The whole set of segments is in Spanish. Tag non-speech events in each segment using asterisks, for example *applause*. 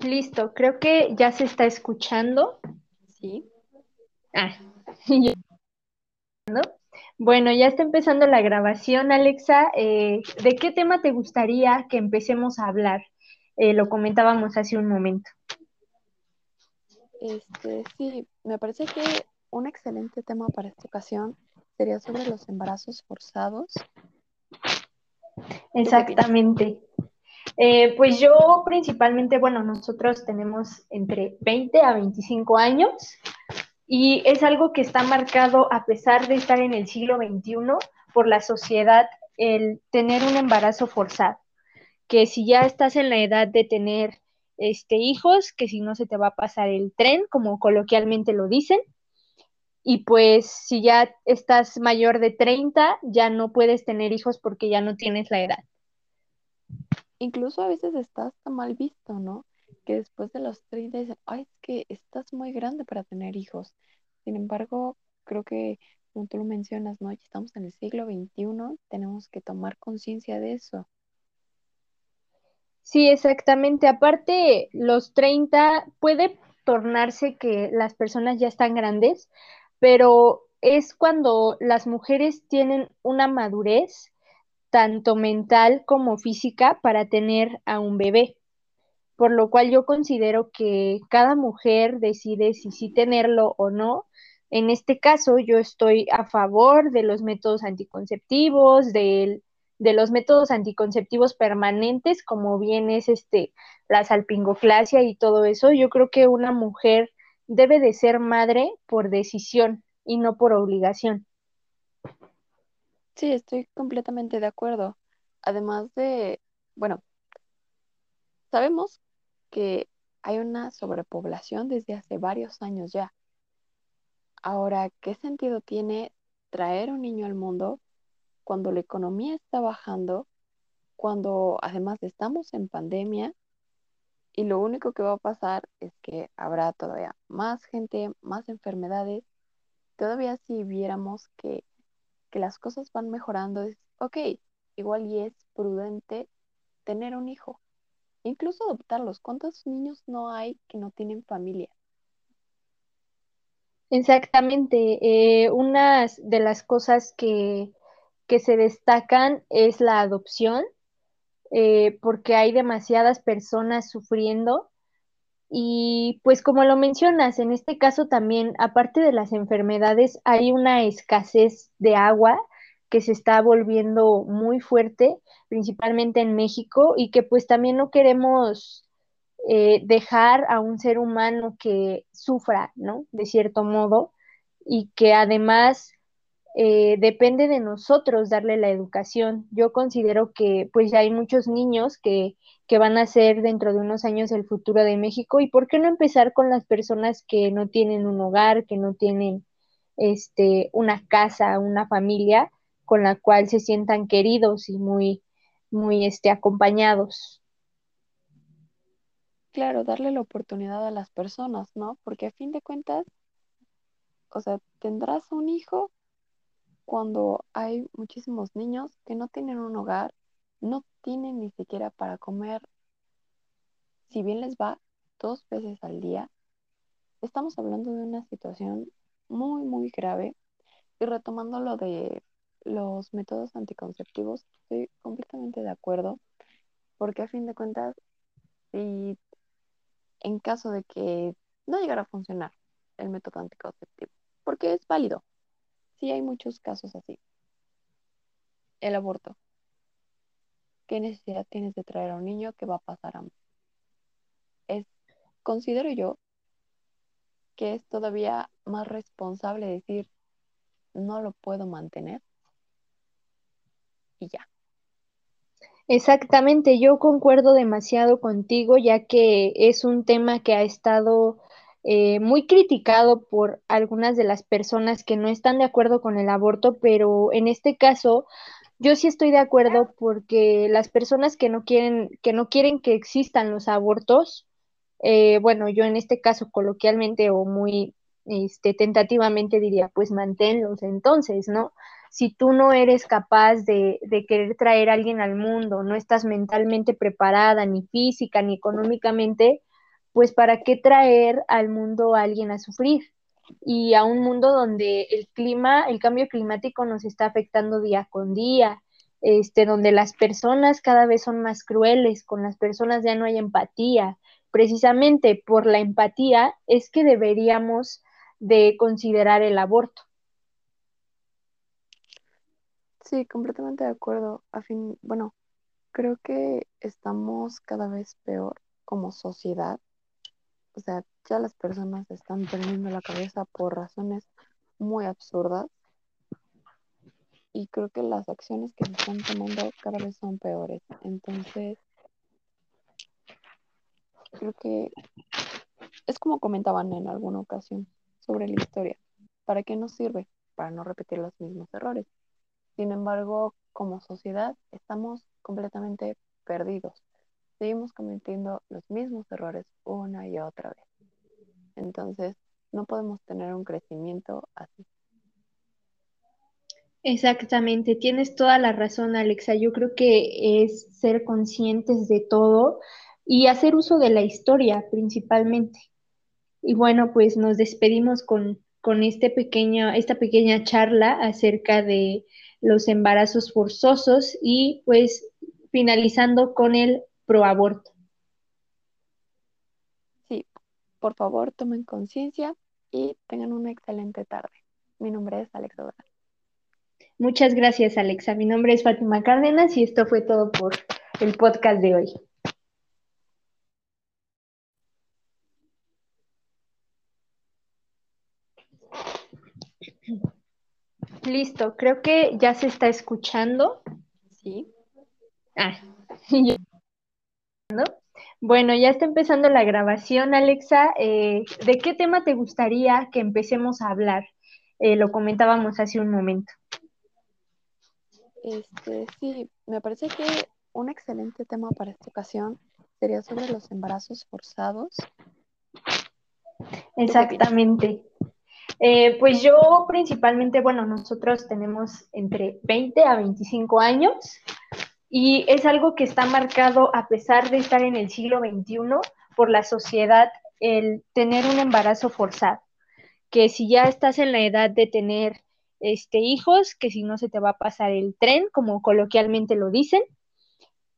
Listo, creo que ya se está escuchando. Sí. Ah, *laughs* bueno, ya está empezando la grabación, Alexa. Eh, ¿de qué tema te gustaría que empecemos a hablar? Eh, lo comentábamos hace un momento. Este, sí, me parece que un excelente tema para esta ocasión sería sobre los embarazos forzados. Exactamente. Eh, pues yo principalmente, bueno, nosotros tenemos entre 20 a 25 años y es algo que está marcado a pesar de estar en el siglo XXI por la sociedad el tener un embarazo forzado, que si ya estás en la edad de tener este, hijos, que si no se te va a pasar el tren, como coloquialmente lo dicen, y pues si ya estás mayor de 30, ya no puedes tener hijos porque ya no tienes la edad. Incluso a veces está hasta mal visto, ¿no? Que después de los 30 dicen, ay, es que estás muy grande para tener hijos. Sin embargo, creo que, como tú lo mencionas, ¿no? Estamos en el siglo XXI, tenemos que tomar conciencia de eso. Sí, exactamente. Aparte, los 30 puede tornarse que las personas ya están grandes, pero es cuando las mujeres tienen una madurez, tanto mental como física, para tener a un bebé. Por lo cual yo considero que cada mujer decide si sí tenerlo o no. En este caso, yo estoy a favor de los métodos anticonceptivos, de los métodos anticonceptivos permanentes, como bien es este, la salpingoclasia y todo eso. Yo creo que una mujer debe de ser madre por decisión y no por obligación. Sí, estoy completamente de acuerdo. Además de, bueno, sabemos que hay una sobrepoblación desde hace varios años ya. Ahora, ¿qué sentido tiene traer un niño al mundo cuando la economía está bajando, cuando además estamos en pandemia y lo único que va a pasar es que habrá todavía más gente, más enfermedades. Todavía si viéramos que, las cosas van mejorando, es, ok, igual y es prudente tener un hijo, incluso adoptarlos. ¿Cuántos niños no hay que no tienen familia? Exactamente. Eh, una de las cosas que, que se destacan es la adopción eh, porque hay demasiadas personas sufriendo. Y pues como lo mencionas, en este caso también, aparte de las enfermedades, hay una escasez de agua que se está volviendo muy fuerte, principalmente en México, y que pues también no queremos eh, dejar a un ser humano que sufra, ¿no? De cierto modo, y que además eh, depende de nosotros darle la educación. Yo considero que pues ya hay muchos niños que, que van a ser dentro de unos años el futuro de México y por qué no empezar con las personas que no tienen un hogar, que no tienen este, una casa, una familia con la cual se sientan queridos y muy, muy este, acompañados. Claro, darle la oportunidad a las personas, ¿no? Porque a fin de cuentas, o sea, tendrás un hijo cuando hay muchísimos niños que no tienen un hogar, no tienen ni siquiera para comer, si bien les va dos veces al día, estamos hablando de una situación muy, muy grave. Y retomando lo de los métodos anticonceptivos, estoy completamente de acuerdo, porque a fin de cuentas, si en caso de que no llegara a funcionar el método anticonceptivo, porque es válido, Sí, hay muchos casos así. El aborto. ¿Qué necesidad tienes de traer a un niño que va a pasar hambre? Es, considero yo que es todavía más responsable decir, no lo puedo mantener y ya. Exactamente, yo concuerdo demasiado contigo, ya que es un tema que ha estado eh, muy criticado por algunas de las personas que no están de acuerdo con el aborto, pero en este caso yo sí estoy de acuerdo porque las personas que no quieren que no quieren que existan los abortos, eh, bueno, yo en este caso coloquialmente o muy este, tentativamente diría, pues manténlos entonces, ¿no? si tú no eres capaz de, de querer traer a alguien al mundo, no estás mentalmente preparada, ni física, ni económicamente, pues ¿para qué traer al mundo a alguien a sufrir? Y a un mundo donde el clima, el cambio climático nos está afectando día con día, este, donde las personas cada vez son más crueles, con las personas ya no hay empatía. Precisamente por la empatía es que deberíamos de considerar el aborto. Sí, completamente de acuerdo. A fin, bueno, creo que estamos cada vez peor como sociedad. O sea, ya las personas están perdiendo la cabeza por razones muy absurdas y creo que las acciones que se están tomando cada vez son peores. Entonces, creo que es como comentaban en alguna ocasión sobre la historia. ¿Para qué nos sirve? Para no repetir los mismos errores. Sin embargo, como sociedad estamos completamente perdidos. Seguimos cometiendo los mismos errores una y otra vez. Entonces, no podemos tener un crecimiento así. Exactamente, tienes toda la razón, Alexa. Yo creo que es ser conscientes de todo y hacer uso de la historia principalmente. Y bueno, pues nos despedimos con, con este pequeño, esta pequeña charla acerca de los embarazos forzosos y pues finalizando con el proaborto. Sí, por favor tomen conciencia y tengan una excelente tarde. Mi nombre es Alexa Doral. Muchas gracias, Alexa. Mi nombre es Fátima Cárdenas y esto fue todo por el podcast de hoy. Listo, creo que ya se está escuchando. Sí. Ah, *laughs* Bueno, ya está empezando la grabación, Alexa. Eh, ¿de qué tema te gustaría que empecemos a hablar? Eh, lo comentábamos hace un momento. Este, sí, me parece que un excelente tema para esta ocasión sería sobre los embarazos forzados. Exactamente. Eh, pues yo principalmente, bueno, nosotros tenemos entre 20 a 25 años y es algo que está marcado a pesar de estar en el siglo XXI por la sociedad el tener un embarazo forzado, que si ya estás en la edad de tener este, hijos, que si no se te va a pasar el tren, como coloquialmente lo dicen.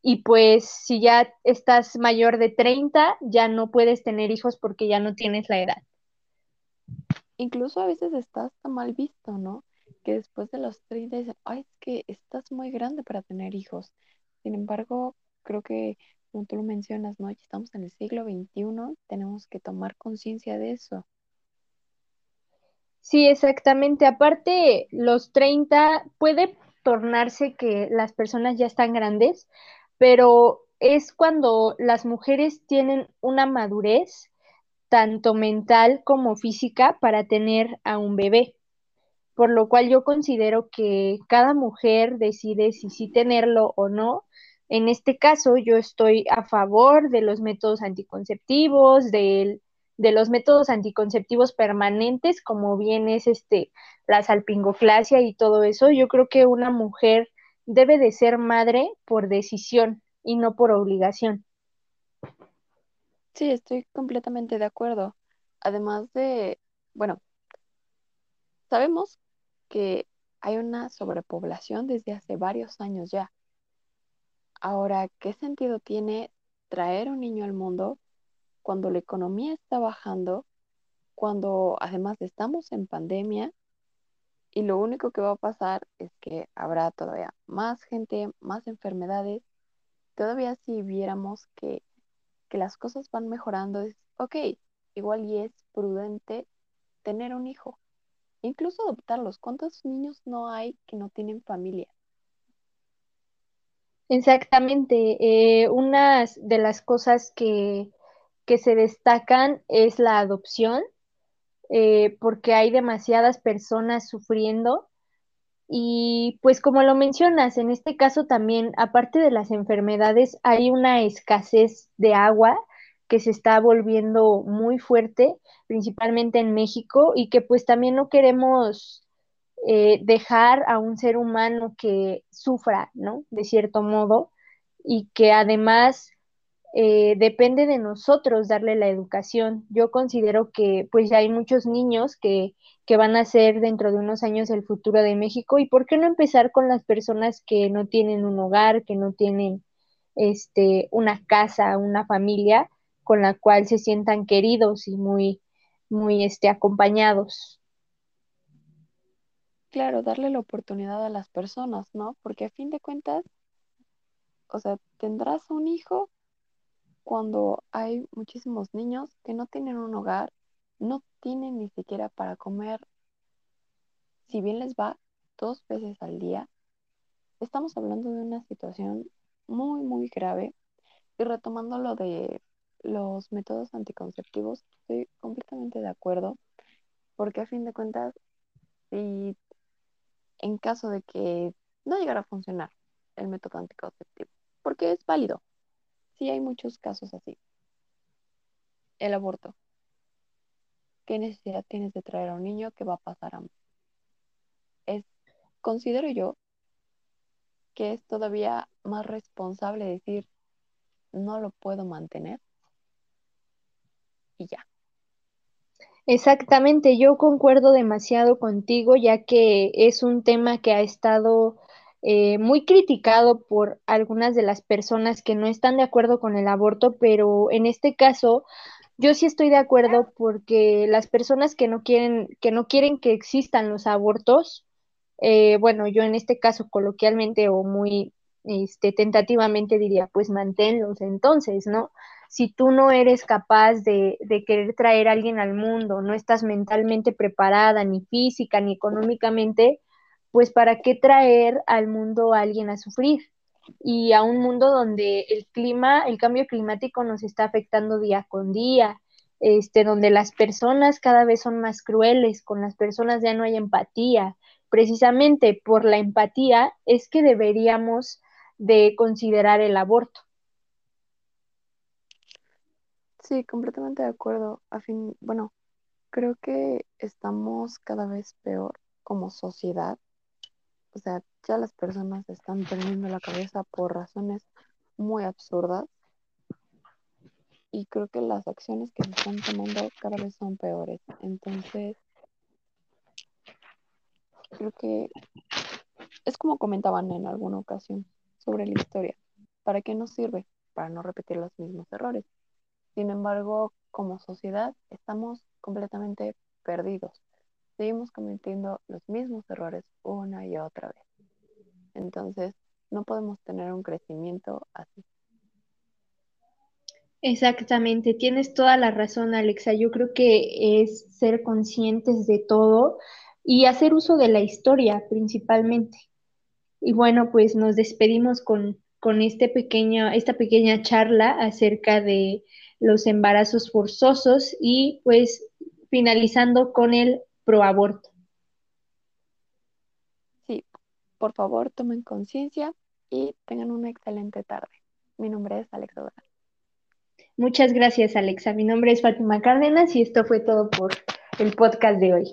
Y pues si ya estás mayor de 30, ya no puedes tener hijos porque ya no tienes la edad. Incluso a veces está mal visto, ¿no? Que después de los 30 dicen, ay, es que estás muy grande para tener hijos. Sin embargo, creo que, como tú lo mencionas, ¿no? Ya estamos en el siglo XXI, tenemos que tomar conciencia de eso. Sí, exactamente. Aparte, los 30 puede tornarse que las personas ya están grandes, pero es cuando las mujeres tienen una madurez, tanto mental como física, para tener a un bebé. Por lo cual yo considero que cada mujer decide si sí tenerlo o no. En este caso, yo estoy a favor de los métodos anticonceptivos, del de los métodos anticonceptivos permanentes, como bien es este, la salpingoclasia y todo eso, yo creo que una mujer debe de ser madre por decisión y no por obligación. Sí, estoy completamente de acuerdo. Además de, bueno, sabemos que hay una sobrepoblación desde hace varios años ya. Ahora, ¿qué sentido tiene traer un niño al mundo cuando la economía está bajando, cuando además estamos en pandemia y lo único que va a pasar es que habrá todavía más gente, más enfermedades. Todavía si viéramos que, que las cosas van mejorando, es, ok, igual y es prudente tener un hijo, incluso adoptarlos. ¿Cuántos niños no hay que no tienen familia? Exactamente. Eh, una de las cosas que que se destacan es la adopción, eh, porque hay demasiadas personas sufriendo. Y pues como lo mencionas, en este caso también, aparte de las enfermedades, hay una escasez de agua que se está volviendo muy fuerte, principalmente en México, y que pues también no queremos eh, dejar a un ser humano que sufra, ¿no? De cierto modo, y que además eh, depende de nosotros darle la educación. Yo considero que pues ya hay muchos niños que, que van a ser dentro de unos años el futuro de México y por qué no empezar con las personas que no tienen un hogar, que no tienen este, una casa, una familia con la cual se sientan queridos y muy, muy este, acompañados. Claro, darle la oportunidad a las personas, ¿no? Porque a fin de cuentas, o sea, tendrás un hijo cuando hay muchísimos niños que no tienen un hogar, no tienen ni siquiera para comer, si bien les va dos veces al día, estamos hablando de una situación muy, muy grave. Y retomando lo de los métodos anticonceptivos, estoy completamente de acuerdo, porque a fin de cuentas, si en caso de que no llegara a funcionar el método anticonceptivo, porque es válido, sí hay muchos casos así. El aborto. ¿Qué necesidad tienes de traer a un niño que va a pasar hambre? Es, considero yo que es todavía más responsable decir, no lo puedo mantener Exactamente, yo concuerdo demasiado contigo, ya que es un tema que ha estado eh, muy criticado por algunas de las personas que no están de acuerdo con el aborto, pero en este caso yo sí estoy de acuerdo porque las personas que no quieren, que no quieren que existan los abortos, eh, bueno, yo en este caso coloquialmente o muy este, tentativamente diría, pues manténlos entonces, ¿no? Si tú no eres capaz de, de querer traer a alguien al mundo, no estás mentalmente preparada, ni física, ni económicamente, pues ¿para qué traer al mundo a alguien a sufrir? Y a un mundo donde el clima, el cambio climático nos está afectando día con día, este, donde las personas cada vez son más crueles, con las personas ya no hay empatía. Precisamente por la empatía es que deberíamos de considerar el aborto. Sí, completamente de acuerdo. A fin, bueno, creo que estamos cada vez peor como sociedad. O sea, ya las personas están perdiendo la cabeza por razones muy absurdas. Y creo que las acciones que se están tomando cada vez son peores. Entonces, creo que es como comentaban en alguna ocasión sobre la historia. ¿Para qué nos sirve? Para no repetir los mismos errores. Sin embargo, como sociedad estamos completamente perdidos. Seguimos cometiendo los mismos errores una y otra vez. Entonces, no podemos tener un crecimiento así. Exactamente, tienes toda la razón, Alexa. Yo creo que es ser conscientes de todo y hacer uso de la historia principalmente. Y bueno, pues nos despedimos con, con este pequeño, esta pequeña charla acerca de los embarazos forzosos y pues finalizando con el proaborto. Sí, por favor tomen conciencia y tengan una excelente tarde. Mi nombre es Alexa Doral. Muchas gracias, Alexa. Mi nombre es Fátima Cárdenas y esto fue todo por el podcast de hoy.